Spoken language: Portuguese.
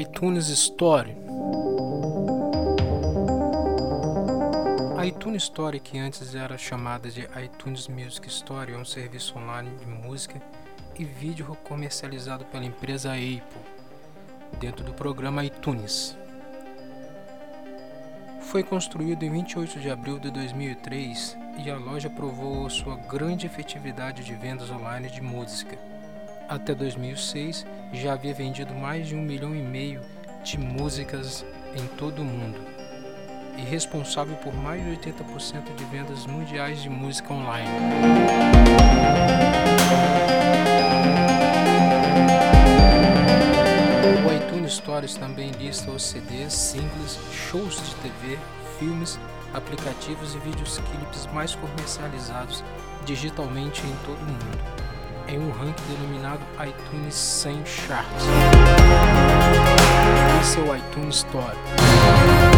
iTunes Store. A iTunes Store, que antes era chamada de iTunes Music Store, é um serviço online de música e vídeo comercializado pela empresa Apple, dentro do programa iTunes. Foi construído em 28 de abril de 2003 e a loja provou sua grande efetividade de vendas online de música. Até 2006, já havia vendido mais de um milhão e meio de músicas em todo o mundo e responsável por mais de 80% de vendas mundiais de música online. O iTunes Stories também lista os CDs, singles, shows de TV, filmes, aplicativos e vídeos clipes mais comercializados digitalmente em todo o mundo em um ranking denominado iTunes 100 Charts. Esse é o iTunes Store.